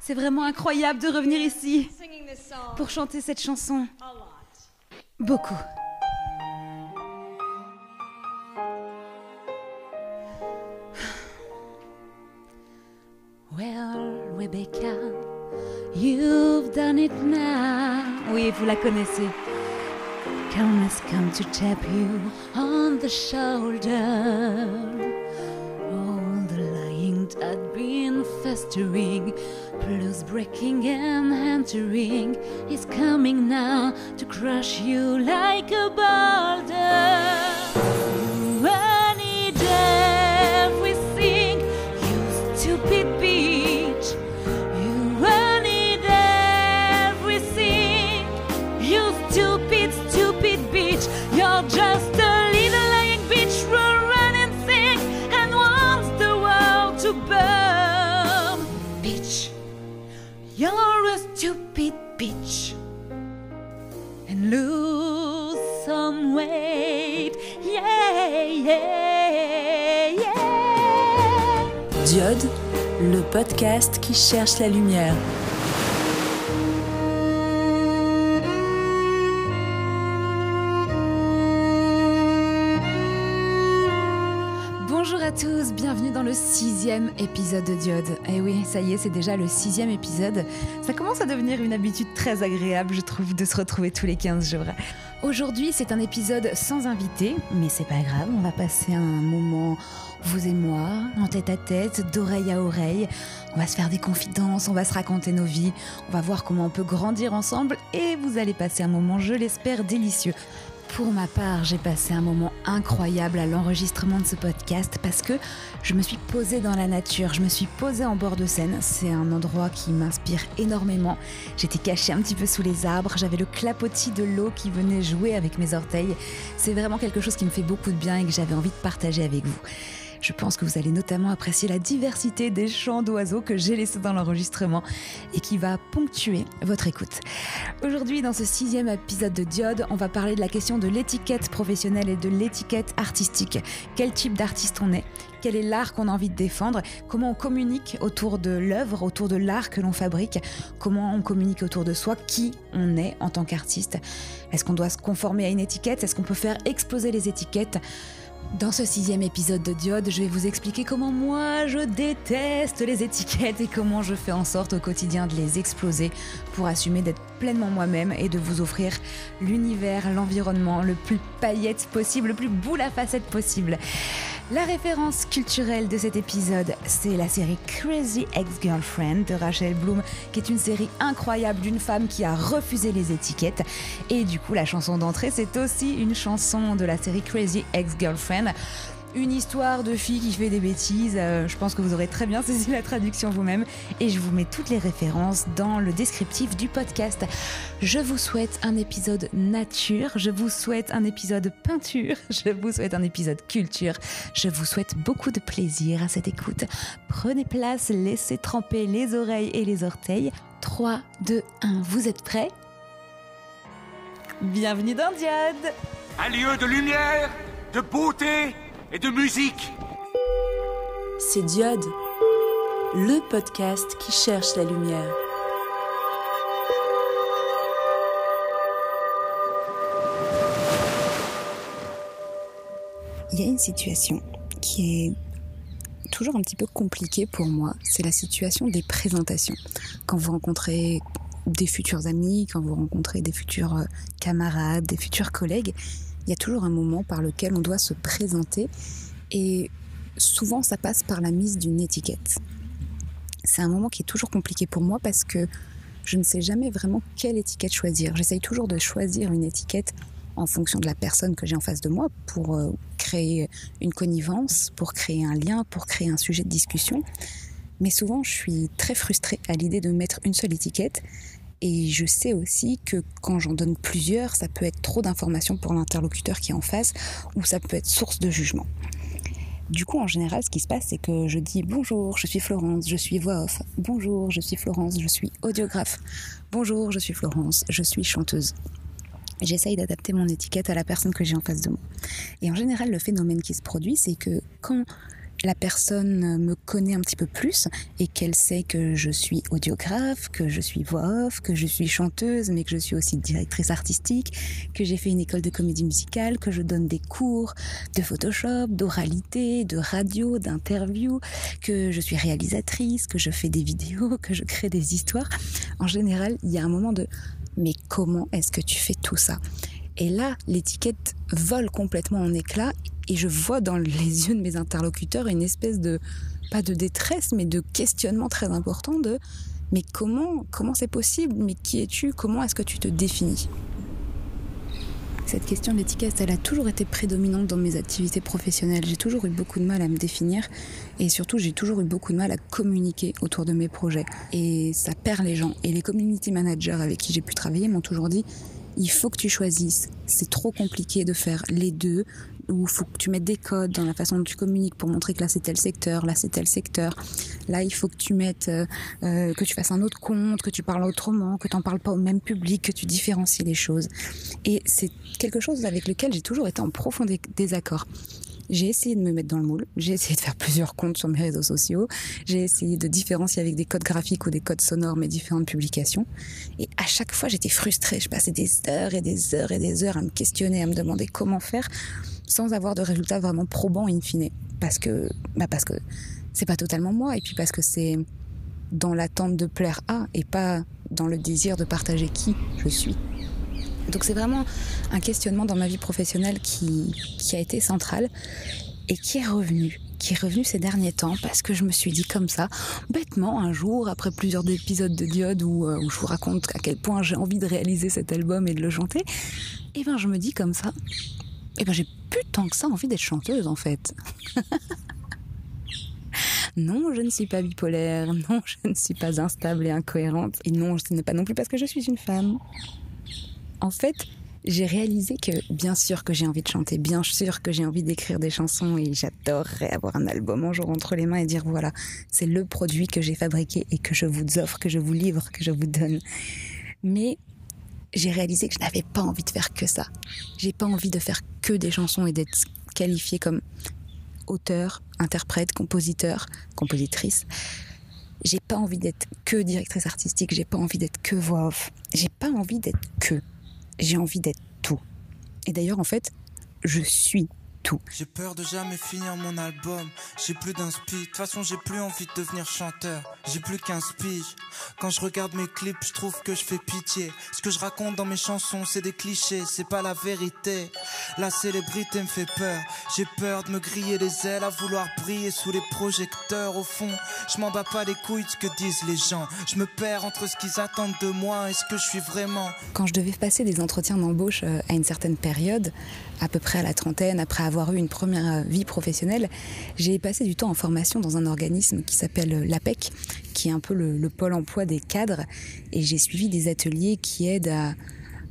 C'est vraiment incroyable de revenir ici pour chanter cette chanson. Beaucoup. Well, Rebecca, you've done it now. Oui, vous la connaissez. Come has come to tap you on the shoulder. Been festering, plus breaking and entering, is coming now to crush you like a boulder. Diode, le podcast qui cherche la lumière. Sixième épisode de Diode. Eh oui, ça y est, c'est déjà le sixième épisode. Ça commence à devenir une habitude très agréable, je trouve, de se retrouver tous les 15 jours. Aujourd'hui, c'est un épisode sans invité, mais c'est pas grave, on va passer un moment, vous et moi, en tête à tête, d'oreille à oreille. On va se faire des confidences, on va se raconter nos vies, on va voir comment on peut grandir ensemble et vous allez passer un moment, je l'espère, délicieux. Pour ma part, j'ai passé un moment incroyable à l'enregistrement de ce podcast parce que je me suis posée dans la nature, je me suis posée en bord de Seine. C'est un endroit qui m'inspire énormément. J'étais cachée un petit peu sous les arbres, j'avais le clapotis de l'eau qui venait jouer avec mes orteils. C'est vraiment quelque chose qui me fait beaucoup de bien et que j'avais envie de partager avec vous. Je pense que vous allez notamment apprécier la diversité des chants d'oiseaux que j'ai laissés dans l'enregistrement et qui va ponctuer votre écoute. Aujourd'hui, dans ce sixième épisode de Diode, on va parler de la question de l'étiquette professionnelle et de l'étiquette artistique. Quel type d'artiste on est? Quel est l'art qu'on a envie de défendre? Comment on communique autour de l'œuvre, autour de l'art que l'on fabrique? Comment on communique autour de soi? Qui on est en tant qu'artiste? Est-ce qu'on doit se conformer à une étiquette? Est-ce qu'on peut faire exploser les étiquettes? Dans ce sixième épisode de Diode, je vais vous expliquer comment moi je déteste les étiquettes et comment je fais en sorte au quotidien de les exploser pour assumer d'être pleinement moi-même et de vous offrir l'univers, l'environnement le plus paillette possible, le plus boule à facettes possible. La référence culturelle de cet épisode, c'est la série Crazy Ex-Girlfriend de Rachel Bloom, qui est une série incroyable d'une femme qui a refusé les étiquettes. Et du coup, la chanson d'entrée, c'est aussi une chanson de la série Crazy Ex-Girlfriend une histoire de fille qui fait des bêtises. Euh, je pense que vous aurez très bien saisi la traduction vous-même et je vous mets toutes les références dans le descriptif du podcast. Je vous souhaite un épisode nature, je vous souhaite un épisode peinture, je vous souhaite un épisode culture, je vous souhaite beaucoup de plaisir à cette écoute. Prenez place, laissez tremper les oreilles et les orteils. 3, 2, 1, vous êtes prêts? Bienvenue dans Diode Un lieu de lumière, de beauté et de musique. C'est Diode, le podcast qui cherche la lumière. Il y a une situation qui est toujours un petit peu compliquée pour moi, c'est la situation des présentations. Quand vous rencontrez des futurs amis, quand vous rencontrez des futurs euh, camarades, des futurs collègues, il y a toujours un moment par lequel on doit se présenter et souvent ça passe par la mise d'une étiquette. C'est un moment qui est toujours compliqué pour moi parce que je ne sais jamais vraiment quelle étiquette choisir. J'essaye toujours de choisir une étiquette en fonction de la personne que j'ai en face de moi pour euh, créer une connivence, pour créer un lien, pour créer un sujet de discussion. Mais souvent, je suis très frustrée à l'idée de mettre une seule étiquette. Et je sais aussi que quand j'en donne plusieurs, ça peut être trop d'informations pour l'interlocuteur qui est en face, ou ça peut être source de jugement. Du coup, en général, ce qui se passe, c'est que je dis bonjour, je suis Florence, je suis voix off. Bonjour, je suis Florence, je suis audiographe. Bonjour, je suis Florence, je suis chanteuse. J'essaye d'adapter mon étiquette à la personne que j'ai en face de moi. Et en général, le phénomène qui se produit, c'est que quand la personne me connaît un petit peu plus et qu'elle sait que je suis audiographe, que je suis voix off, que je suis chanteuse, mais que je suis aussi directrice artistique, que j'ai fait une école de comédie musicale, que je donne des cours de Photoshop, d'oralité, de radio, d'interview, que je suis réalisatrice, que je fais des vidéos, que je crée des histoires. En général, il y a un moment de mais comment est-ce que tu fais tout ça? Et là, l'étiquette vole complètement en éclats et je vois dans les yeux de mes interlocuteurs une espèce de, pas de détresse, mais de questionnement très important de mais comment comment c'est possible? Mais qui es-tu? Comment est-ce que tu te définis? Cette question de l'étiquette, elle a toujours été prédominante dans mes activités professionnelles. J'ai toujours eu beaucoup de mal à me définir et surtout j'ai toujours eu beaucoup de mal à communiquer autour de mes projets. Et ça perd les gens. Et les community managers avec qui j'ai pu travailler m'ont toujours dit il faut que tu choisisses. C'est trop compliqué de faire les deux, où faut que tu mettes des codes dans la façon dont tu communiques pour montrer que là c'est tel secteur, là c'est tel secteur. Là il faut que tu mettes, euh, euh que tu fasses un autre compte, que tu parles autrement, que tu n'en parles pas au même public, que tu différencies les choses. Et c'est quelque chose avec lequel j'ai toujours été en profond désaccord. J'ai essayé de me mettre dans le moule, j'ai essayé de faire plusieurs comptes sur mes réseaux sociaux, j'ai essayé de différencier avec des codes graphiques ou des codes sonores mes différentes publications. Et à chaque fois, j'étais frustrée. Je passais des heures et des heures et des heures à me questionner, à me demander comment faire, sans avoir de résultats vraiment probants in fine. Parce que, bah parce que c'est pas totalement moi, et puis parce que c'est dans l'attente de plaire à, et pas dans le désir de partager qui je suis. Donc c'est vraiment un questionnement dans ma vie professionnelle qui, qui a été central et qui est revenu qui est revenu ces derniers temps parce que je me suis dit comme ça, bêtement, un jour, après plusieurs épisodes de Diode où, euh, je vous raconte à quel point j'ai envie de réaliser cet album et de le chanter, et eh ben je me dis comme ça, eh ben j'ai plus tant que ça envie d'être chanteuse en fait. non, je ne suis pas bipolaire, non, je ne suis pas instable et incohérente, et non, ce n'est pas non plus parce que je suis une femme en fait, j'ai réalisé que bien sûr que j'ai envie de chanter, bien sûr que j'ai envie d'écrire des chansons et j'adorerais avoir un album un jour entre les mains et dire voilà, c'est le produit que j'ai fabriqué et que je vous offre, que je vous livre, que je vous donne. Mais j'ai réalisé que je n'avais pas envie de faire que ça. J'ai pas envie de faire que des chansons et d'être qualifiée comme auteur, interprète, compositeur, compositrice. J'ai pas envie d'être que directrice artistique, j'ai pas envie d'être que voix off. J'ai pas envie d'être que j'ai envie d'être tout. Et d'ailleurs, en fait, je suis j'ai peur de jamais finir mon album. J'ai plus d'inspi. De toute façon, j'ai plus envie de devenir chanteur. J'ai plus qu'un. Quand je regarde mes clips, je trouve que je fais pitié. Ce que je raconte dans mes chansons, c'est des clichés. C'est pas la vérité. La célébrité me fait peur. J'ai peur de me griller les ailes à vouloir briller sous les projecteurs. Au fond, je m'en bats pas les couilles de ce que disent les gens. Je me perds entre ce qu'ils attendent de moi et ce que je suis vraiment. Quand je devais passer des entretiens d'embauche euh, à une certaine période, à peu près à la trentaine, après avoir eu une première vie professionnelle, j'ai passé du temps en formation dans un organisme qui s'appelle l'APEC, qui est un peu le, pôle emploi des cadres, et j'ai suivi des ateliers qui aident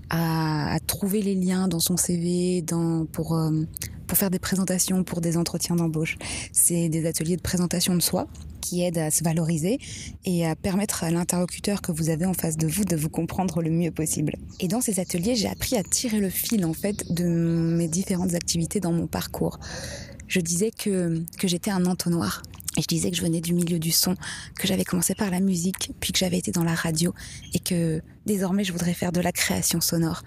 à, trouver les liens dans son CV, dans, pour, euh, pour faire des présentations, pour des entretiens d'embauche. C'est des ateliers de présentation de soi qui aident à se valoriser et à permettre à l'interlocuteur que vous avez en face de vous de vous comprendre le mieux possible. Et dans ces ateliers, j'ai appris à tirer le fil en fait de mes différentes activités dans mon parcours. Je disais que, que j'étais un entonnoir. Et je disais que je venais du milieu du son, que j'avais commencé par la musique, puis que j'avais été dans la radio, et que désormais je voudrais faire de la création sonore.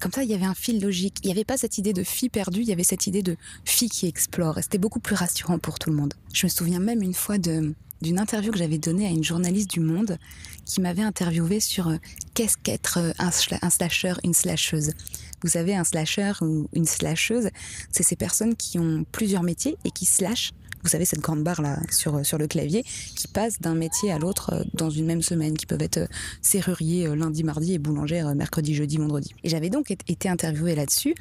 Comme ça, il y avait un fil logique. Il n'y avait pas cette idée de fille perdue, il y avait cette idée de fille qui explore. Et c'était beaucoup plus rassurant pour tout le monde. Je me souviens même une fois de, d'une interview que j'avais donnée à une journaliste du Monde qui m'avait interviewé sur euh, qu'est-ce qu'être euh, un, un slasher, une slasheuse. Vous savez, un slasher ou une slasheuse, c'est ces personnes qui ont plusieurs métiers et qui slashent vous savez, cette grande barre là sur, sur le clavier qui passe d'un métier à l'autre euh, dans une même semaine, qui peuvent être euh, serrurier euh, lundi, mardi et boulangère mercredi, jeudi, vendredi. Et j'avais donc été interviewée là-dessus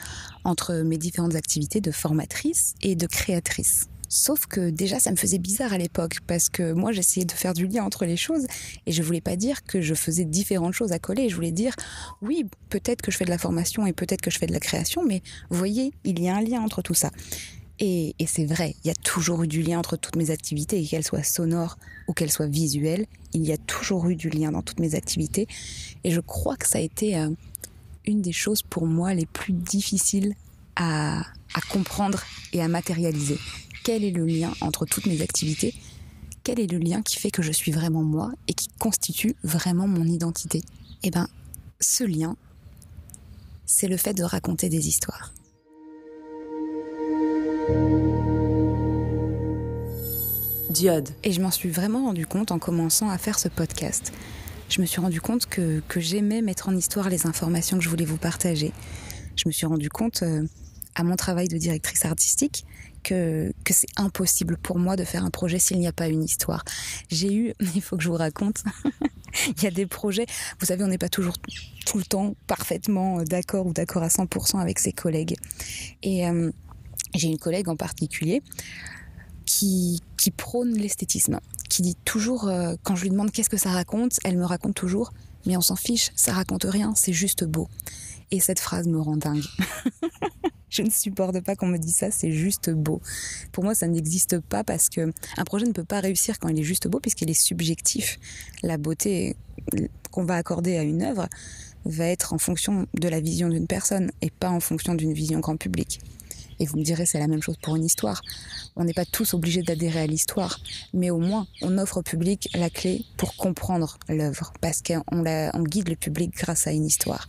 entre mes différentes activités de formatrice et de créatrice. Sauf que déjà, ça me faisait bizarre à l'époque parce que moi, j'essayais de faire du lien entre les choses et je voulais pas dire que je faisais différentes choses à coller. Je voulais dire, oui, peut-être que je fais de la formation et peut-être que je fais de la création, mais voyez, il y a un lien entre tout ça. Et, c'est vrai, il y a toujours eu du lien entre toutes mes activités, qu'elles soient sonores ou qu'elles soient visuelles. Il y a toujours eu du lien dans toutes mes activités. Et je crois que ça a été euh, une des choses pour moi les plus difficiles à, à comprendre et à matérialiser quel est le lien entre toutes mes activités? Quel est le lien qui fait que je suis vraiment moi et qui constitue vraiment mon identité? Eh bien, ce lien, c'est le fait de raconter des histoires. Diode. Et je m'en suis vraiment rendu compte en commençant à faire ce podcast. Je me suis rendu compte que, que j'aimais mettre en histoire les informations que je voulais vous partager. Je me suis rendu compte euh, à mon travail de directrice artistique que, que c'est impossible pour moi de faire un projet s'il n'y a pas une histoire. J'ai eu, il faut que je vous raconte, il y a des projets, vous savez, on n'est pas toujours tout le temps parfaitement d'accord ou d'accord à 100% avec ses collègues. Et euh, j'ai une collègue en particulier qui, prône l'esthétisme, qui dit toujours, euh, quand je lui demande qu'est-ce que ça raconte, elle me raconte toujours, mais on s'en fiche, ça raconte rien, c'est juste beau. Et cette phrase me rend dingue. je ne supporte pas qu'on me dise ça, c'est juste beau. Pour moi, ça n'existe pas parce que un projet ne peut pas réussir quand il est juste beau puisqu'il est subjectif. La beauté qu'on va accorder à une œuvre va être en fonction de la vision d'une personne et pas en fonction d'une vision grand public. Et vous me direz, c'est la même chose pour une histoire. On n'est pas tous obligés d'adhérer à l'histoire, mais au moins, on offre au public la clé pour comprendre l'œuvre, parce qu'on on guide le public grâce à une histoire.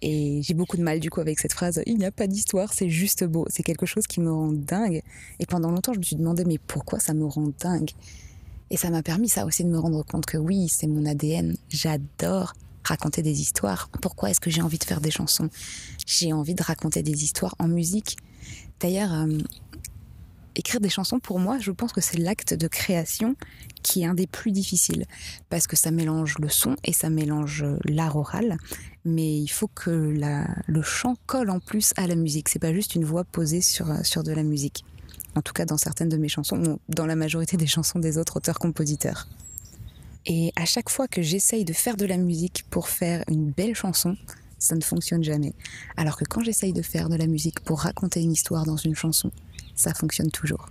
Et j'ai beaucoup de mal du coup avec cette phrase il n'y a pas d'histoire, c'est juste beau. C'est quelque chose qui me rend dingue. Et pendant longtemps, je me suis demandé mais pourquoi ça me rend dingue? Et ça m'a permis ça aussi de me rendre compte que oui, c'est mon ADN. J'adore raconter des histoires. Pourquoi est-ce que j'ai envie de faire des chansons? J'ai envie de raconter des histoires en musique. D'ailleurs, euh, écrire des chansons, pour moi, je pense que c'est l'acte de création qui est un des plus difficiles parce que ça mélange le son et ça mélange l'art oral, mais il faut que le chant colle en plus à la musique. C'est pas juste une voix posée sur, sur de la musique. En tout cas, dans certaines de mes chansons, dans la majorité des chansons des autres auteurs-compositeurs. Et à chaque fois que j'essaye de faire de la musique pour faire une belle chanson, ça ne fonctionne jamais. Alors que quand j'essaye de faire de la musique pour raconter une histoire dans une chanson, ça fonctionne toujours.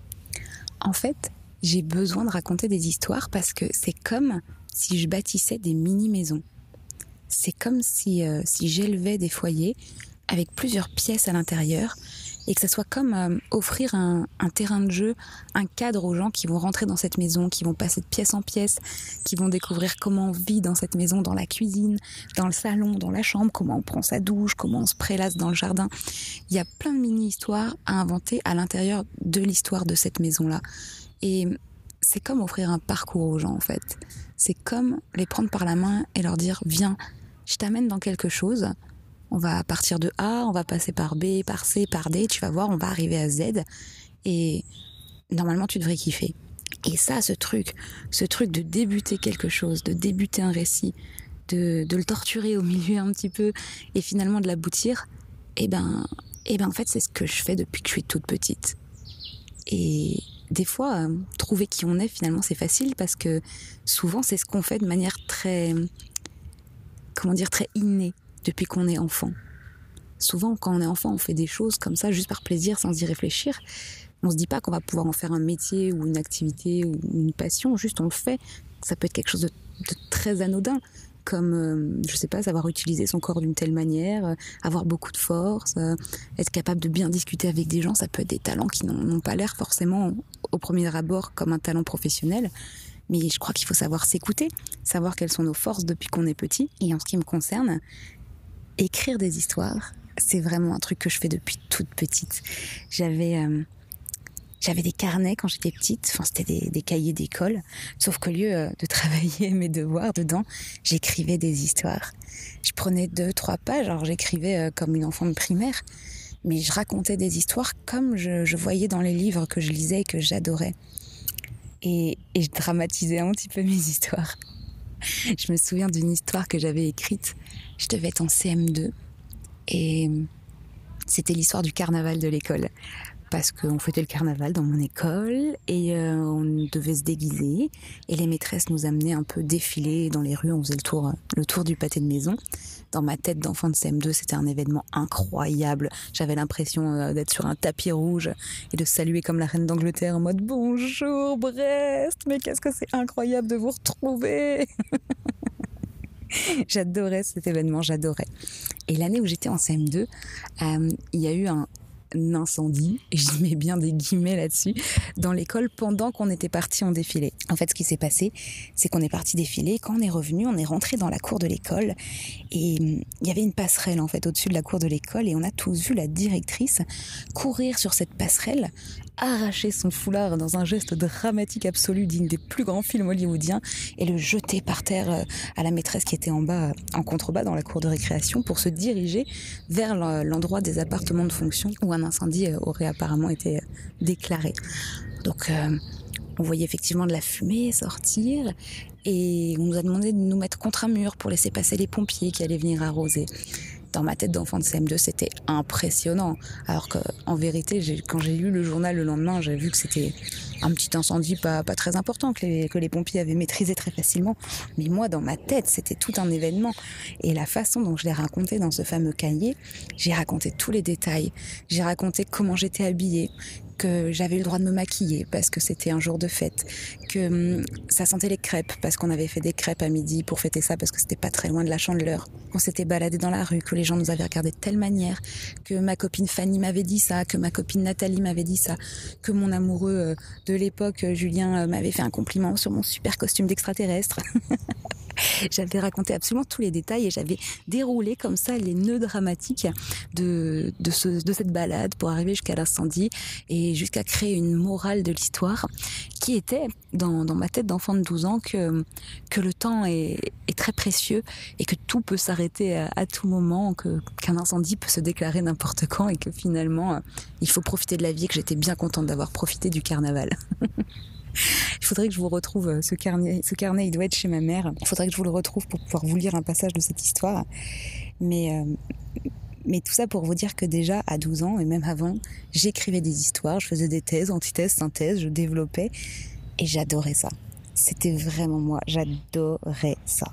En fait, j'ai besoin de raconter des histoires parce que c'est comme si je bâtissais des mini-maisons. C'est comme si, euh, si j'élevais des foyers avec plusieurs pièces à l'intérieur et que ça soit comme euh, offrir un, un, terrain de jeu, un cadre aux gens qui vont rentrer dans cette maison, qui vont passer de pièce en pièce, qui vont découvrir comment on vit dans cette maison, dans la cuisine, dans le salon, dans la chambre, comment on prend sa douche, comment on se prélasse dans le jardin. Il y a plein de mini-histoires à inventer à l'intérieur de l'histoire de cette maison-là. Et c'est comme offrir un parcours aux gens en fait. C'est comme les prendre par la main et leur dire viens, je t'amène dans quelque chose on va partir de A, on va passer par B, par C, par D, tu vas voir, on va arriver à Z. Et normalement, tu devrais kiffer. Et ça, ce truc, ce truc de débuter quelque chose, de débuter un récit, de, le torturer au milieu un petit peu et finalement de l'aboutir, eh ben, eh ben, en fait, c'est ce que je fais depuis que je suis toute petite. Et des fois, euh, trouver qui on est, finalement, c'est facile parce que souvent, c'est ce qu'on fait de manière très, comment dire, très innée depuis qu'on est enfant. Souvent, quand on est enfant, on fait des choses comme ça juste par plaisir, sans y réfléchir. On se dit pas qu'on va pouvoir en faire un métier ou une activité ou une passion, juste on le fait. Ça peut être quelque chose de, très anodin, comme, euh, je sais pas, savoir utiliser son corps d'une telle manière, euh, avoir beaucoup de force, euh, être capable de bien discuter avec des gens, ça peut être des talents qui n'ont pas l'air forcément au premier abord comme un talent professionnel. Mais je crois qu'il faut savoir s'écouter, savoir quelles sont nos forces depuis qu'on est petit. Et en ce qui me concerne, écrire des histoires, c'est vraiment un truc que je fais depuis toute petite. J'avais euh, j'avais des carnets quand j'étais petite, enfin c'était des, cahiers d'école, sauf qu'au lieu euh, de travailler mes devoirs dedans, j'écrivais des histoires. Je prenais deux, trois pages, alors j'écrivais euh, comme une enfant de primaire, mais je racontais des histoires comme je, je voyais dans les livres que je lisais et que j'adorais. Et, et je dramatisais un petit peu mes histoires. Je me souviens d'une histoire que j'avais écrite. Je devais être en CM2 et c'était l'histoire du carnaval de l'école parce qu'on fêtait le carnaval dans mon école et euh, on devait se déguiser et les maîtresses nous amenaient un peu défiler dans les rues, on faisait le tour le tour du pâté de maison. Dans ma tête d'enfant de CM2, c'était un événement incroyable. J'avais l'impression euh, d'être sur un tapis rouge et de saluer comme la reine d'Angleterre en mode bonjour Brest, mais qu'est-ce que c'est incroyable de vous retrouver? j'adorais cet événement, j'adorais. Et l'année où j'étais en CM2, euh, il y a eu un, incendie, et je mets bien des guillemets là-dessus, dans l'école pendant qu'on était parti en défilé. En fait, ce qui s'est passé, c'est qu'on est parti défiler, quand on est revenu, on est rentré dans la cour de l'école, et hum, il y avait une passerelle en fait au-dessus de la cour de l'école, et on a tous vu la directrice courir sur cette passerelle, arracher son foulard dans un geste dramatique absolu digne des plus grands films hollywoodiens, et le jeter par terre euh, à la maîtresse qui était en bas, en contrebas dans la cour de récréation, pour se diriger vers l'endroit des appartements de fonction où un incendie euh, aurait apparemment été euh, déclaré. Donc on voyait effectivement de la fumée sortir et on nous a demandé de nous mettre contre un mur pour laisser passer les pompiers qui allaient venir arroser. Dans ma tête d'enfant de CM2, c'était impressionnant. Alors que, en vérité, quand j'ai lu le journal le lendemain, j'ai vu que c'était un petit incendie pas, pas très important que les, que les pompiers avaient maîtrisé très facilement. Mais moi, dans ma tête, c'était tout un événement. Et la façon dont je l'ai raconté dans ce fameux cahier, j'ai raconté tous les détails. J'ai raconté comment j'étais habillée, que j'avais eu le droit de me maquiller parce que c'était un jour de fête, que hum, ça sentait les crêpes parce qu'on avait fait des crêpes à midi pour fêter ça parce que c'était pas très loin de la chandeleur, qu'on s'était baladé dans la rue, que les gens nous avaient regardé de telle manière, que ma copine Fanny m'avait dit ça, que ma copine Nathalie m'avait dit ça, que mon amoureux euh, de l'époque Julien euh, m'avait fait un compliment sur mon super costume d'extraterrestre. j'avais raconté absolument tous les détails et j'avais déroulé comme ça les nœuds dramatiques de, de, ce, de cette balade pour arriver jusqu'à l'incendie et jusqu'à créer une morale de l'histoire qui était dans, dans ma tête d'enfant de 12 ans que, que le temps est, est très précieux et que tout peut s'arrêter à, à, tout moment, que, qu'un incendie peut se déclarer n'importe quand et que finalement il faut profiter de la vie et que j'étais bien contente d'avoir profité du carnaval. Il faudrait que je vous retrouve euh, ce carnet. Ce carnet, il doit être chez ma mère. Il faudrait que je vous le retrouve pour pouvoir vous lire un passage de cette histoire. Mais, euh, mais tout ça pour vous dire que déjà, à 12 ans, et même avant, j'écrivais des histoires, je faisais des thèses, antithèses, synthèses, je développais. Et j'adorais ça. C'était vraiment moi. J'adorais ça.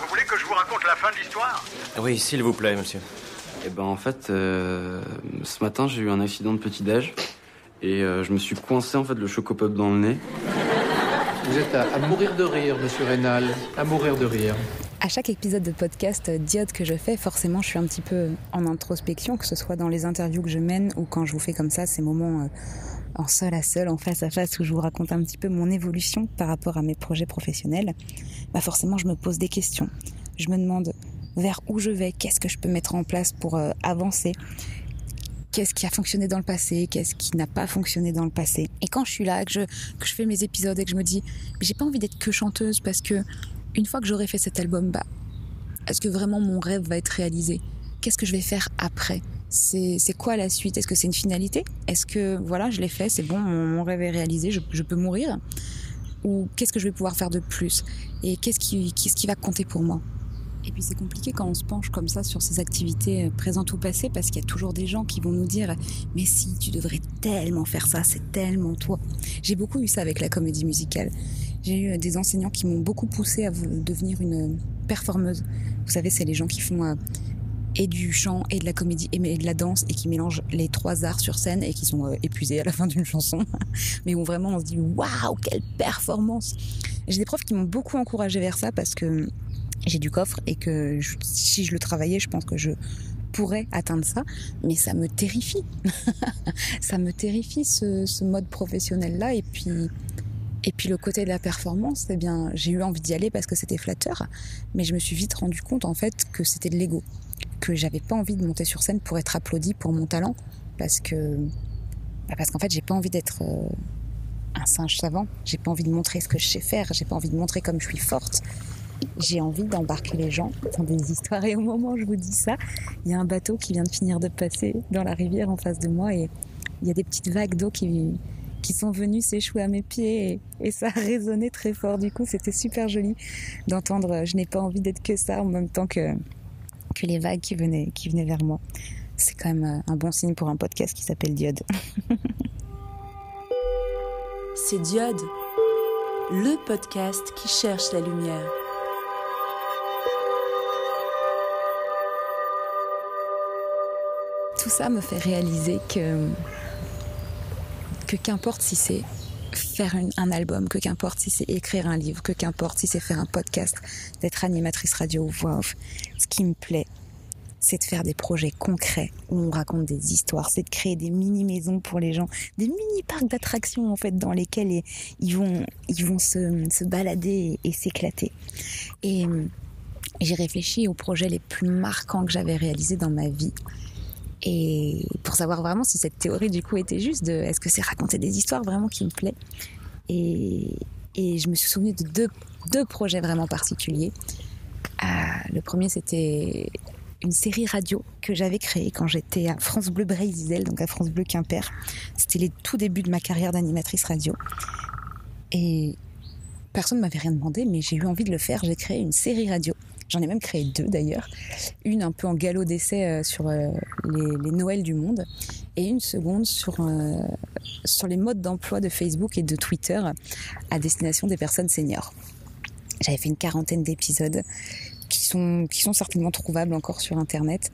Vous voulez que je vous raconte la fin de l'histoire? Oui, s'il vous plaît, monsieur. Eh ben, en fait, euh, ce matin, j'ai eu un accident de petit-déj et euh, je me suis coincé en fait le chocopop dans le nez. Vous êtes à, à mourir de rire, monsieur Rénal, à mourir de rire. À chaque épisode de podcast Diode que je fais, forcément, je suis un petit peu en introspection, que ce soit dans les interviews que je mène ou quand je vous fais comme ça ces moments euh, en seul à seul, en face à face, où je vous raconte un petit peu mon évolution par rapport à mes projets professionnels. Bah forcément, je me pose des questions. Je me demande vers où je vais, qu'est-ce que je peux mettre en place pour euh, avancer qu'est-ce qui a fonctionné dans le passé, qu'est-ce qui n'a pas fonctionné dans le passé. Et quand je suis là, que je, que fais mes épisodes et que je me dis, j'ai pas envie d'être que chanteuse parce que une fois que j'aurai fait cet album, bah, est-ce que vraiment mon rêve va être réalisé? Qu'est-ce que je vais faire après? C'est, quoi la suite? Est-ce que c'est une finalité? Est-ce que voilà, je l'ai fait, c'est bon, mon, rêve est réalisé, je, peux mourir? Ou qu'est-ce que je vais pouvoir faire de plus? Et qu'est-ce qui va compter pour moi? Et puis c'est compliqué quand on se penche comme ça sur ses activités euh, présentes ou passées parce qu'il y a toujours des gens qui vont nous dire mais si tu devrais tellement faire ça, c'est tellement toi. J'ai beaucoup eu ça avec la comédie musicale. J'ai eu des enseignants qui m'ont beaucoup poussé à devenir une performeuse. Vous savez, c'est les gens qui font euh, et du chant et de la comédie et de la danse et qui mélangent les trois arts sur scène et qui sont euh, épuisés à la fin d'une chanson, mais où vraiment on se dit waouh quelle performance. J'ai des profs qui m'ont beaucoup encouragé vers ça parce que j'ai du coffre et que si je le travaillais, je pense que je pourrais atteindre ça, mais ça me terrifie. ça me terrifie ce, ce mode professionnel là et puis et puis le côté de la performance, eh bien, j'ai eu envie d'y aller parce que c'était flatteur, mais je me suis vite rendu compte en fait que c'était de l'ego, que j'avais pas envie de monter sur scène pour être applaudi pour mon talent, parce que bah parce qu'en fait j'ai pas envie d'être euh, un singe savant, j'ai pas envie de montrer ce que je sais faire, j'ai pas envie de montrer comme je suis forte, j'ai envie d'embarquer les gens dans des histoires. Et au moment où je vous dis ça, il y a un bateau qui vient de finir de passer dans la rivière en face de moi et il y a des petites vagues d'eau qui, qui sont venues s'échouer à mes pieds et, ça a résonné très fort. Du coup, c'était super joli d'entendre je n'ai pas envie d'être que ça en même temps que, que les vagues qui venaient, qui venaient vers moi. C'est quand même un bon signe pour un podcast qui s'appelle Diode. C'est Diode, le podcast qui cherche la lumière. Ça me fait réaliser que que qu'importe si c'est faire un album, que qu'importe si c'est écrire un livre, que qu'importe si c'est faire un podcast, d'être animatrice radio ou voix off, ce qui me plaît c'est de faire des projets concrets où on raconte des histoires, c'est de créer des mini maisons pour les gens, des mini parcs d'attractions en fait dans lesquels ils vont ils vont se, se balader et, s'éclater. Et j'ai réfléchi aux projets les plus marquants que j'avais réalisés dans ma vie. Et pour savoir vraiment si cette théorie du coup était juste, de est-ce que c'est raconter des histoires vraiment qui me plaît? Et, je me suis souvenu de deux, deux projets vraiment particuliers. Euh, le premier, c'était une série radio que j'avais créée quand j'étais à France Bleu Brésil, donc à France Bleu Quimper. C'était les tout débuts de ma carrière d'animatrice radio. Et personne ne m'avait rien demandé, mais j'ai eu envie de le faire. J'ai créé une série radio. J'en ai même créé deux d'ailleurs. Une un peu en galop d'essai euh, sur euh, les, les, Noëls du monde et une seconde sur, euh, sur les modes d'emploi de Facebook et de Twitter à destination des personnes seniors. J'avais fait une quarantaine d'épisodes qui sont, qui sont certainement trouvables encore sur Internet.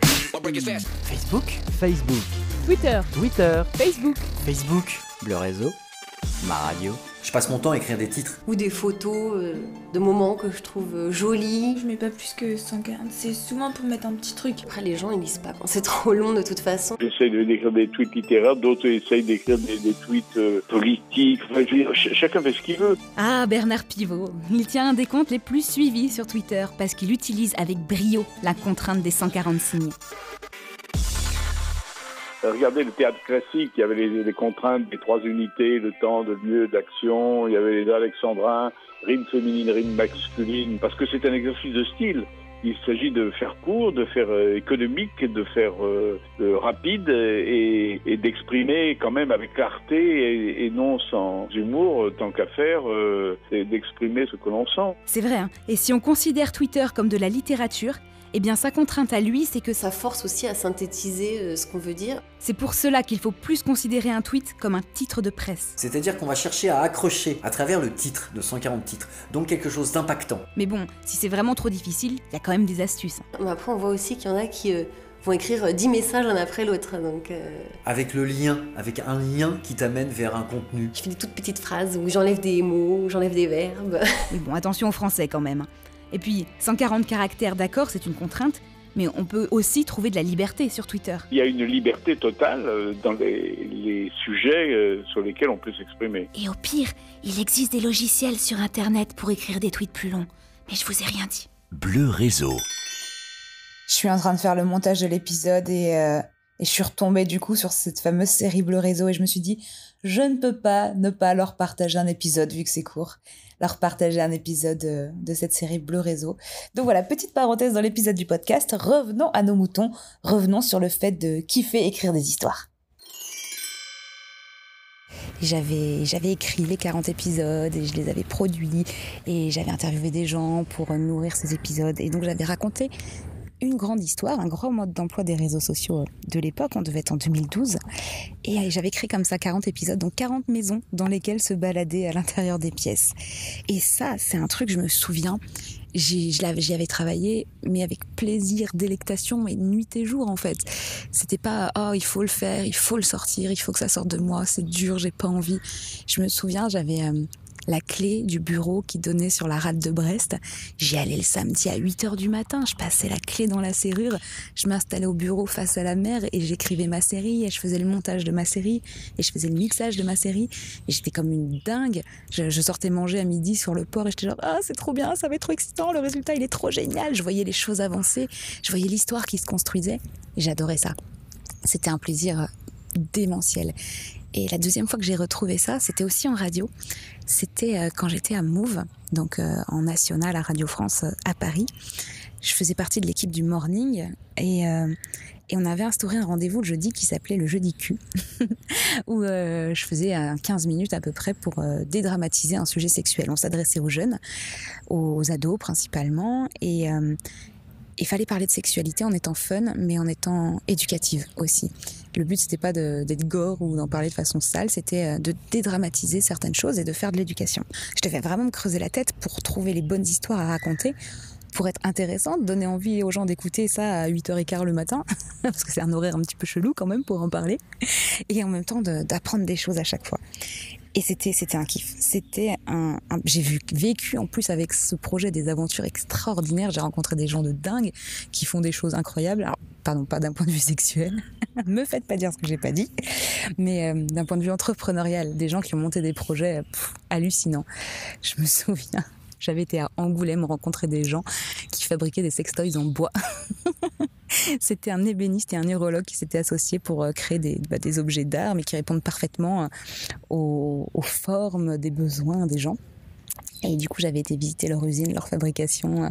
Facebook Facebook. Twitter Twitter Facebook Facebook. Le réseau. Ma radio. Je passe mon temps à écrire des titres. Ou des photos euh, de moments que je trouve euh, jolis. Je mets pas plus que 140. C'est souvent pour mettre un petit truc. Après, les gens, ils lisent pas quand c'est trop long de toute façon. J'essaie d'écrire des tweets littéraires, d'autres essayent d'écrire des, tweets euh, politiques. chacun fait ce qu'il veut. Ah, Bernard Pivot. Il tient un des comptes les plus suivis sur Twitter parce qu'il utilise avec brio la contrainte des 140 signes. Euh, regardez le théâtre classique, il y avait les, contraintes des trois unités, le temps, de lieu, d'action, il y avait les alexandrins, rime féminine, rime masculine, parce que c'est un exercice de style. Il s'agit de faire court, de faire euh, économique, de faire euh, rapide et, d'exprimer quand même avec clarté et, non sans humour, tant qu'à faire, d'exprimer ce que l'on sent. C'est vrai, hein. et si on considère Twitter comme de la littérature, eh bien sa contrainte à lui, c'est que ça force aussi à synthétiser euh, ce qu'on veut dire. C'est pour cela qu'il faut plus considérer un tweet comme un titre de presse. C'est-à-dire qu'on va chercher à accrocher à travers le titre de 140 titres, donc quelque chose d'impactant. Mais bon, si c'est vraiment trop difficile, il y a quand même des astuces. après, on voit aussi qu'il y en a qui... Euh, vont écrire 10 euh, messages l'un après l'autre. Donc Avec le lien, avec un lien qui t'amène vers un contenu. Je fais des toutes petites phrases où j'enlève des mots, j'enlève des verbes. Mais bon, attention au français quand même. Et puis, 140 caractères, d'accord, c'est une contrainte, mais on peut aussi trouver de la liberté sur Twitter. Il y a une liberté totale euh, dans les, sujets euh, sur lesquels on peut s'exprimer. Et au pire, il existe des logiciels sur Internet pour écrire des tweets plus longs. Mais je vous ai rien dit. Bleu Réseau. Je suis en train de faire le montage de l'épisode et, euh, et je suis retombée du coup sur cette fameuse série Bleu Réseau et je me suis dit, je ne peux pas ne pas leur partager un épisode vu que c'est court leur partager un épisode euh, de cette série Bleu Réseau. Donc voilà, petite parenthèse dans l'épisode du podcast. Revenons à nos moutons. Revenons sur le fait de kiffer écrire des histoires. J'avais, j'avais écrit les 40 épisodes et je les avais produits et j'avais interviewé des gens pour nourrir ces épisodes et donc j'avais raconté une grande histoire, un grand mode d'emploi des réseaux sociaux de l'époque, on devait être en 2012, et j'avais créé comme ça 40 épisodes, donc 40 maisons dans lesquelles se balader à l'intérieur des pièces. Et ça, c'est un truc, je me souviens, j'y avais travaillé, mais avec plaisir, délectation et nuit et jour en fait. C'était pas oh il faut le faire, il faut le sortir, il faut que ça sorte de moi, c'est dur, j'ai pas envie. Je me souviens, j'avais euh, la clé du bureau qui donnait sur la rade de Brest. J'y allais le samedi à 8 heures du matin. Je passais la clé dans la serrure. Je m'installais au bureau face à la mer et j'écrivais ma série et je faisais le montage de ma série et je faisais le mixage de ma série. Et j'étais comme une dingue. Je, sortais manger à midi sur le port et j'étais genre, ah, c'est trop bien, ça va être trop excitant. Le résultat, il est trop génial. Je voyais les choses avancer. Je voyais l'histoire qui se construisait. Et j'adorais ça. C'était un plaisir démentiel. Et la deuxième fois que j'ai retrouvé ça, c'était aussi en radio. C'était euh, quand j'étais à Move, donc euh, en national à Radio France euh, à Paris. Je faisais partie de l'équipe du morning et, on avait instauré un rendez-vous le jeudi qui s'appelait le jeudi Q, où je faisais 15 minutes à peu près pour dédramatiser un sujet sexuel. On s'adressait aux jeunes, aux ados principalement, et il fallait parler de sexualité en étant fun, mais en étant éducative aussi. Le but, c'était pas d'être gore ou d'en parler de façon sale, c'était euh, de dédramatiser certaines choses et de faire de l'éducation. Je devais vraiment me creuser la tête pour trouver les bonnes histoires à raconter pour être intéressante, donner envie aux gens d'écouter ça à 8h15 le matin, parce que c'est un horaire un petit peu chelou quand même pour en parler, et en même temps d'apprendre des choses à chaque fois. Et c'était c'était un kiff. C'était un, j'ai vécu en plus avec ce projet des aventures extraordinaires. J'ai rencontré des gens de dingue qui font des choses incroyables. Pardon, pas d'un point de vue sexuel, me faites pas dire ce que j'ai pas dit, mais euh, d'un point de vue entrepreneurial, des gens qui ont monté des projets hallucinants. Je me souviens, j'avais été à Angoulême rencontrer des gens qui fabriquaient des sextoys en bois. C'était un ébéniste et un neurologue qui s'étaient associés pour euh, créer des, bah, des objets d'art, mais qui répondent parfaitement euh, aux formes des besoins des gens. Et du coup, j'avais été visiter leur usine, leur fabrication.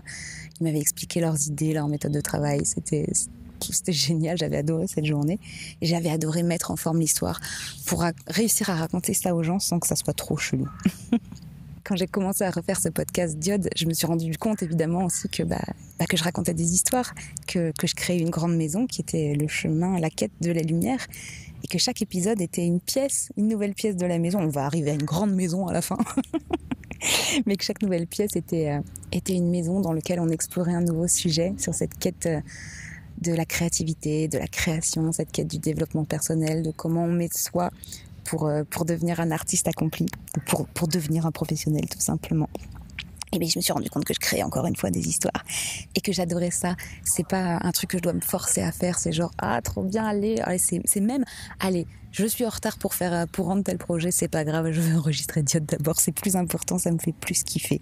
Ils m'avaient expliqué leurs idées, leurs méthodes de travail. C'était c'était génial, j'avais adoré cette journée. Et j'avais adoré mettre en forme l'histoire pour réussir à raconter ça aux gens sans que ça soit trop chelou. Quand j'ai commencé à refaire ce podcast Diode, je me suis rendu compte évidemment aussi que, bah, bah, que je racontais des histoires, que, que je créais une grande maison qui était le chemin, la quête de la lumière, et que chaque épisode était une pièce, une nouvelle pièce de la maison. On va arriver à une grande maison à la fin. mais que chaque nouvelle pièce était, euh, était une maison dans laquelle on explorait un nouveau sujet sur cette quête euh, de la créativité, de la création, cette quête du développement personnel, de comment on met de soi pour, euh, pour devenir un artiste accompli, pour, pour devenir un professionnel tout simplement. Et bien, je me suis rendu compte que je créais encore une fois des histoires et que j'adorais ça. C'est pas un truc que je dois me forcer à faire. C'est genre ah trop bien, allez, allez c'est même allez je suis en retard pour faire euh, pour rendre tel projet, c'est pas grave, je vais enregistrer Diode d'abord, c'est plus important, ça me fait plus kiffer.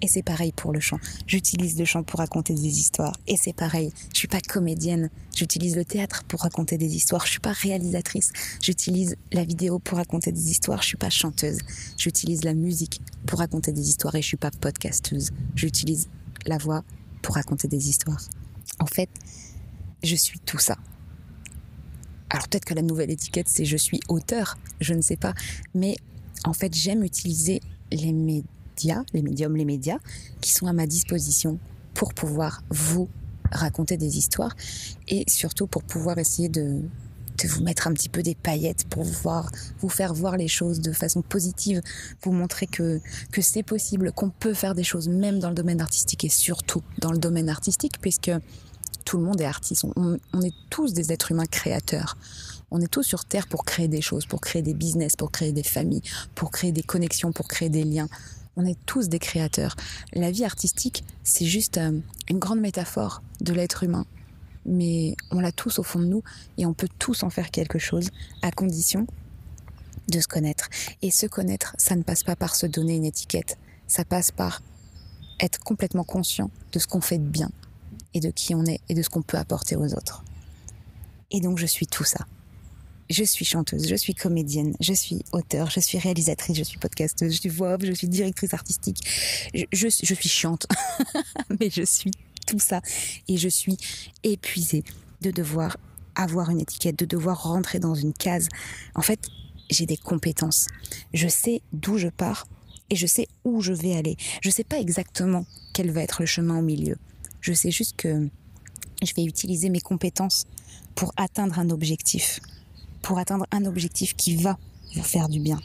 Et c'est pareil pour le chant. J'utilise le chant pour raconter des histoires. Et c'est pareil, je suis pas comédienne, j'utilise le théâtre pour raconter des histoires. Je suis pas réalisatrice, j'utilise la vidéo pour raconter des histoires. Je suis pas chanteuse, j'utilise la musique pour raconter des histoires et je suis pas podcasteuse. J'utilise la voix pour raconter des histoires. En fait, je suis tout ça. Alors peut-être que la nouvelle étiquette c'est je suis auteur, je ne sais pas. Mais en fait j'aime utiliser les médias, les médiums, les médias qui sont à ma disposition pour pouvoir vous raconter des histoires et surtout pour pouvoir essayer de, de vous mettre un petit peu des paillettes pour voir, vous faire voir les choses de façon positive, vous montrer que, que c'est possible, qu'on peut faire des choses même dans le domaine artistique et surtout dans le domaine artistique puisque tout le monde est artiste. On, est tous des êtres humains créateurs. On est tous sur Terre pour créer des choses, pour créer des business, pour créer des familles, pour créer des connexions, pour créer des liens. On est tous des créateurs. La vie artistique, c'est juste euh, une grande métaphore de l'être humain. Mais on l'a tous au fond de nous et on peut tous en faire quelque chose à condition de se connaître. Et se connaître, ça ne passe pas par se donner une étiquette. Ça passe par être complètement conscient de ce qu'on fait de bien, et de qui on est et de ce qu'on peut apporter aux autres. Et donc je suis tout ça. Je suis chanteuse, je suis comédienne, je suis auteur, je suis réalisatrice, je suis podcasteuse, je suis voix je suis directrice artistique, je, je, suis chiante, mais je suis tout ça. Et je suis épuisée de devoir avoir une étiquette, de devoir rentrer dans une case. En fait, j'ai des compétences. Je sais d'où je pars et je sais où je vais aller. Je sais pas exactement quel va être le chemin au milieu. Je sais juste que je vais utiliser mes compétences pour atteindre un objectif, pour atteindre un objectif qui va vous faire du bien.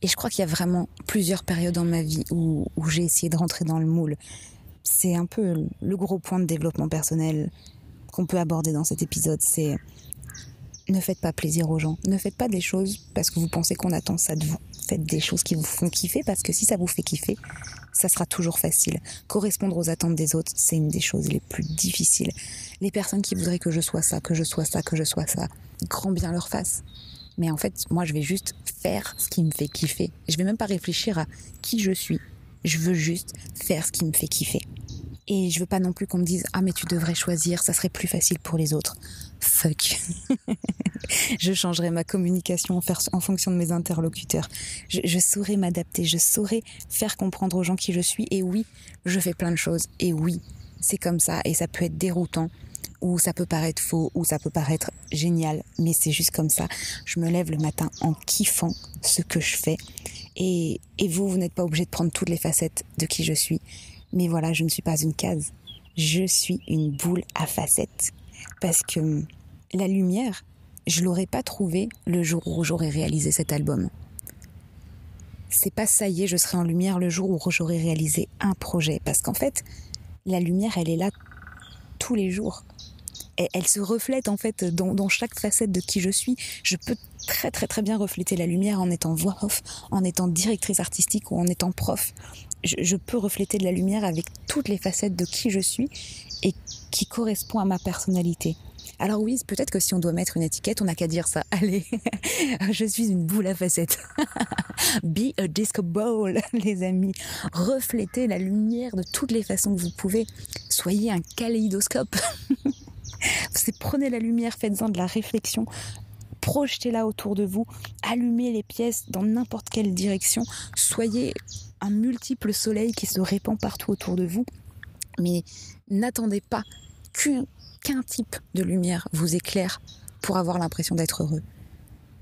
Et je crois qu'il y a vraiment plusieurs périodes dans ma vie où, j'ai essayé de rentrer dans le moule. C'est un peu le gros point de développement personnel qu'on peut aborder dans cet épisode. C'est ne faites pas plaisir aux gens. Ne faites pas des choses parce que vous pensez qu'on attend ça de vous. Faites des choses qui vous font kiffer parce que si ça vous fait kiffer, ça sera toujours facile. Correspondre aux attentes des autres, c'est une des choses les plus difficiles. Les personnes qui voudraient que je sois ça, que je sois ça, que je sois ça, grand bien leur face. Mais en fait, moi, je vais juste faire ce qui me fait kiffer. Je vais même pas réfléchir à qui je suis. Je veux juste faire ce qui me fait kiffer. Et je veux pas non plus qu'on me dise ah mais tu devrais choisir, ça serait plus facile pour les autres. Fuck. je changerai ma communication en, fonction de mes interlocuteurs. Je, saurai m'adapter, je saurai faire comprendre aux gens qui je suis. Et oui, je fais plein de choses. Et oui, c'est comme ça. Et ça peut être déroutant, ou ça peut paraître faux, ou ça peut paraître génial. Mais c'est juste comme ça. Je me lève le matin en kiffant ce que je fais. Et, et vous, vous n'êtes pas obligé de prendre toutes les facettes de qui je suis. Mais voilà, je ne suis pas une case. Je suis une boule à facettes. Parce que la lumière, je l'aurais pas trouvée le jour où j'aurais réalisé cet album. C'est pas ça y est, je serai en lumière le jour où j'aurai réalisé un projet. Parce qu'en fait, la lumière, elle est là tous les jours. Et elle se reflète en fait dans, dans, chaque facette de qui je suis. Je peux très très très bien refléter la lumière en étant voix off, en étant directrice artistique ou en étant prof. Je, je peux refléter de la lumière avec toutes les facettes de qui je suis et qui correspond à ma personnalité. Alors oui, peut-être que si on doit mettre une étiquette, on n'a qu'à dire ça. Allez, je suis une boule à facettes. Be a disco ball, les amis. Reflétez la lumière de toutes les façons que vous pouvez. Soyez un kaléidoscope. Prenez la lumière, faites-en de la réflexion, projetez-la autour de vous, allumez les pièces dans n'importe quelle direction, soyez un multiple soleil qui se répand partout autour de vous, mais n'attendez pas type de lumière vous éclaire pour avoir l'impression d'être heureux.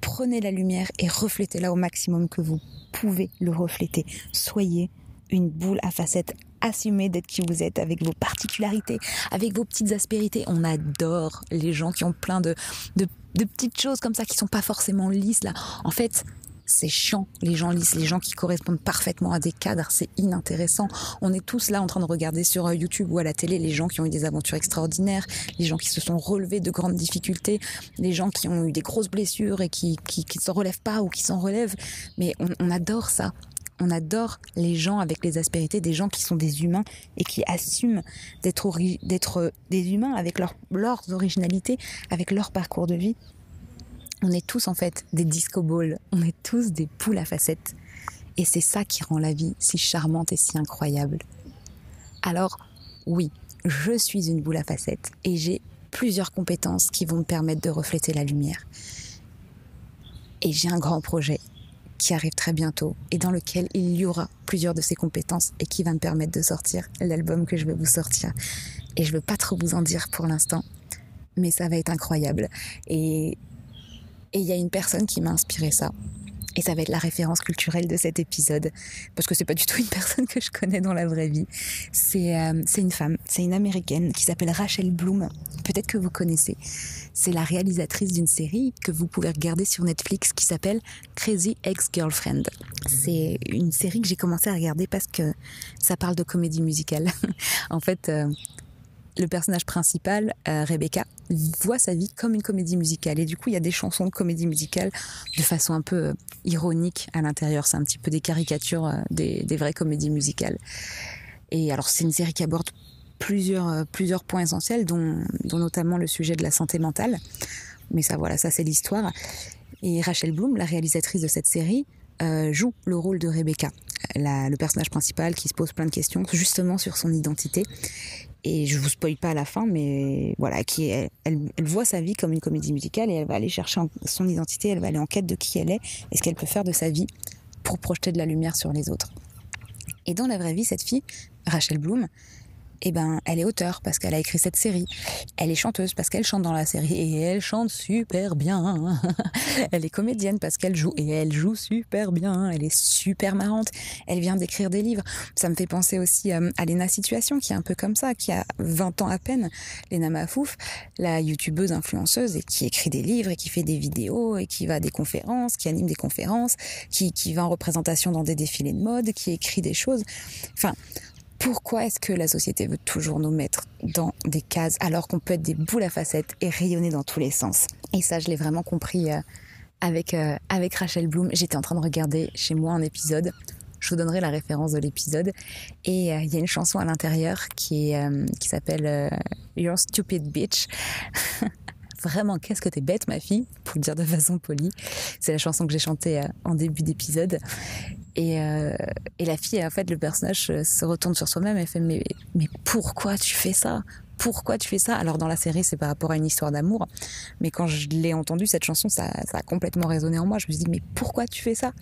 Prenez la lumière et reflétez-la au maximum que vous pouvez le refléter. Soyez une boule à facettes. Assumez d'être qui vous êtes avec vos particularités, avec vos petites aspérités. On adore les gens qui ont plein de, de, de petites choses comme ça qui sont pas forcément lisses là. En fait, c'est chiant, les gens lisses, les gens qui correspondent parfaitement à des cadres, c'est inintéressant. On est tous là en train de regarder sur euh, YouTube ou à la télé les gens qui ont eu des aventures extraordinaires, les gens qui se sont relevés de grandes difficultés, les gens qui ont eu des grosses blessures et qui qui, qui s'en relèvent pas ou qui s'en relèvent. Mais on, on adore ça. On adore les gens avec les aspérités, des gens qui sont des humains et qui assument d'être d'être des humains avec leur, leurs originalités, avec leur parcours de vie on est tous en fait des disco balls, on est tous des poules à facettes. Et c'est ça qui rend la vie si charmante et si incroyable. Alors, oui, je suis une boule à facettes et j'ai plusieurs compétences qui vont me permettre de refléter la lumière. Et j'ai un grand projet qui arrive très bientôt et dans lequel il y aura plusieurs de ces compétences et qui va me permettre de sortir l'album que je vais vous sortir. Et je veux pas trop vous en dire pour l'instant, mais ça va être incroyable. Et et il y a une personne qui m'a inspiré ça. Et ça va être la référence culturelle de cet épisode, parce que c'est pas du tout une personne que je connais dans la vraie vie. C'est euh, une femme, c'est une américaine qui s'appelle Rachel Bloom. Peut-être que vous connaissez. C'est la réalisatrice d'une série que vous pouvez regarder sur Netflix qui s'appelle Crazy Ex-Girlfriend. C'est une série que j'ai commencé à regarder parce que ça parle de comédie musicale. en fait, euh, le personnage principal, euh, Rebecca, voit sa vie comme une comédie musicale. Et du coup, il y a des chansons de comédie musicale de façon un peu euh, ironique à l'intérieur. C'est un petit peu des caricatures euh, des, vraies comédies musicales. Et alors, c'est une série qui aborde plusieurs, plusieurs points essentiels, dont, dont notamment le sujet de la santé mentale. Mais ça, voilà, ça c'est l'histoire. Et Rachel Bloom, la réalisatrice de cette série, joue le rôle de Rebecca, le personnage principal qui se pose plein de questions justement sur son identité et je vous spoil pas à la fin, mais voilà, qui elle, elle, voit sa vie comme une comédie musicale et elle va aller chercher son identité, elle va aller en quête de qui elle est et ce qu'elle peut faire de sa vie pour projeter de la lumière sur les autres. Et dans la vraie vie, cette fille, Rachel Bloom, eh ben, elle est auteure parce qu'elle a écrit cette série. Elle est chanteuse parce qu'elle chante dans la série et elle chante super bien. elle est comédienne parce qu'elle joue et elle joue super bien. Elle est super marrante. Elle vient d'écrire des livres. Ça me fait penser aussi euh, à Lena Situation qui est un peu comme ça, qui a 20 ans à peine. Lena Mafouf, la youtubeuse influenceuse et qui écrit des livres et qui fait des vidéos et qui va à des conférences, qui anime des conférences, qui, qui va en représentation dans des défilés de mode, qui écrit des choses. Enfin, pourquoi est-ce que la société veut toujours nous mettre dans des cases alors qu'on peut être des boules à facettes et rayonner dans tous les sens? Et ça, je l'ai vraiment compris euh, avec, euh, avec Rachel Bloom. J'étais en train de regarder chez moi un épisode. Je vous donnerai la référence de l'épisode. Et euh, il y a une chanson à l'intérieur qui, qui s'appelle Your Stupid Bitch. Vraiment, qu'est-ce que t'es bête, ma fille, pour le dire de façon polie. C'est la chanson que j'ai chantée en début d'épisode. Et, euh, et la fille, en fait, le personnage euh, se retourne sur soi-même et fait mais, mais pourquoi tu fais ça? Pourquoi tu fais ça? Alors dans la série, c'est par rapport à une histoire d'amour, mais quand je l'ai entendue cette chanson, ça, ça a complètement résonné en moi. Je me suis dit mais pourquoi tu fais ça?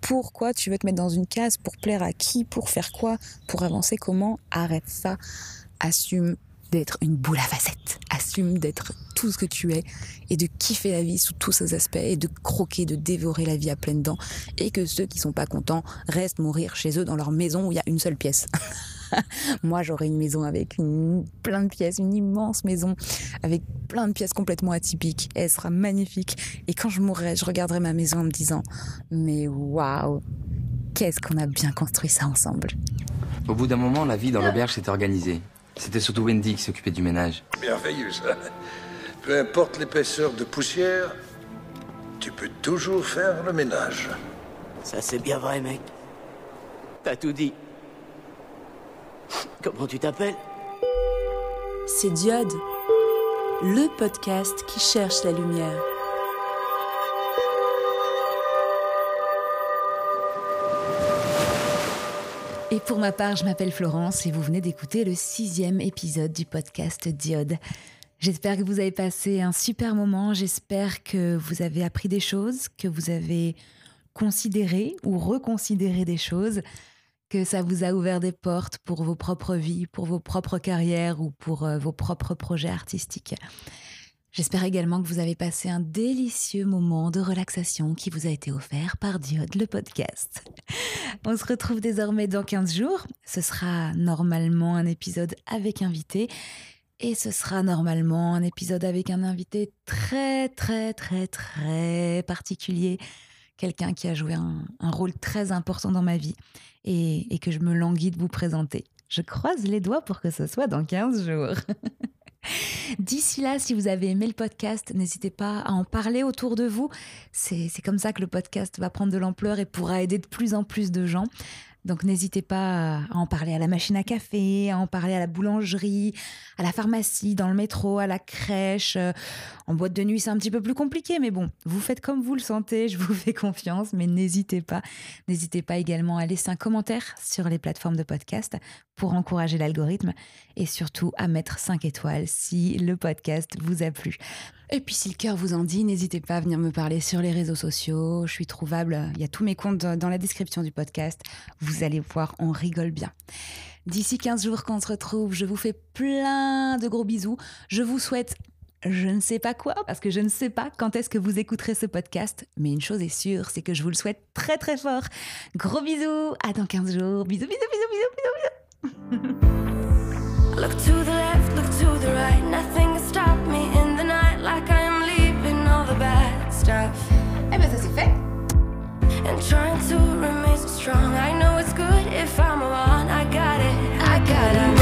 Pourquoi tu veux te mettre dans une case Pour plaire à qui? Pour faire quoi? Pour avancer? Comment? Arrête ça. Assume d'être une boule à facettes. D'être tout ce que tu es et de kiffer la vie sous tous ses aspects et de croquer, de dévorer la vie à pleines dents et que ceux qui sont pas contents restent mourir chez eux dans leur maison où il y a une seule pièce. Moi, j'aurais une maison avec plein de pièces, une immense maison avec plein de pièces complètement atypiques. elle sera magnifique. Et quand je mourrai, je regarderai ma maison en me disant, mais waouh, qu'est-ce qu'on a bien construit ça ensemble. Au bout d'un moment, la vie dans l'auberge s'est organisée. C'était surtout Wendy qui s'occupait du ménage. Merveilleux, ça. Peu importe l'épaisseur de poussière, tu peux toujours faire le ménage. Ça, c'est bien vrai, mec. T'as tout dit. Comment tu t'appelles? C'est Diode, le podcast qui cherche la lumière. Et pour ma part, je m'appelle Florence et vous venez d'écouter le sixième épisode du podcast Diode. J'espère que vous avez passé un super moment, j'espère que vous avez appris des choses, que vous avez considéré ou reconsidéré des choses, que ça vous a ouvert des portes pour vos propres vies, pour vos propres carrières ou pour euh, vos propres projets artistiques. J'espère également que vous avez passé un délicieux moment de relaxation qui vous a été offert par Diode, le podcast. On se retrouve désormais dans 15 jours. Ce sera normalement un épisode avec invité. Et ce sera normalement un épisode avec un invité très, très, très, très particulier. Quelqu'un qui a joué un, rôle très important dans ma vie et que je me languis de vous présenter. Je croise les doigts pour que ce soit dans 15 jours. D'ici là, si vous avez aimé le podcast, n'hésitez pas à en parler autour de vous. C'est comme ça que le podcast va prendre de l'ampleur et pourra aider de plus en plus de gens. Donc n'hésitez pas à en parler à la machine à café, à en parler à la boulangerie, à la pharmacie, dans le métro, à la crèche. En boîte de nuit, c'est un petit peu plus compliqué, mais bon, vous faites comme vous le sentez, je vous fais confiance, mais n'hésitez pas. N'hésitez pas également à laisser un commentaire sur les plateformes de podcast pour encourager l'algorithme et surtout à mettre 5 étoiles si le podcast vous a plu. Et puis si le cœur vous en dit, n'hésitez pas à venir me parler sur les réseaux sociaux. Je suis trouvable. Il y a tous mes comptes dans la description du podcast. Vous allez voir, on rigole bien. D'ici 15 jours qu'on se retrouve, je vous fais plein de gros bisous. Je vous souhaite je ne sais pas quoi, parce que je ne sais pas quand est-ce que vous écouterez ce podcast, mais une chose est sûre, c'est que je vous le souhaite très très fort. Gros bisous, à dans 15 jours. Bisous, bisous, bisous, bisous, bisous, bisous. And trying to remain so strong. I know it's good if I'm alone. I got it. I got it.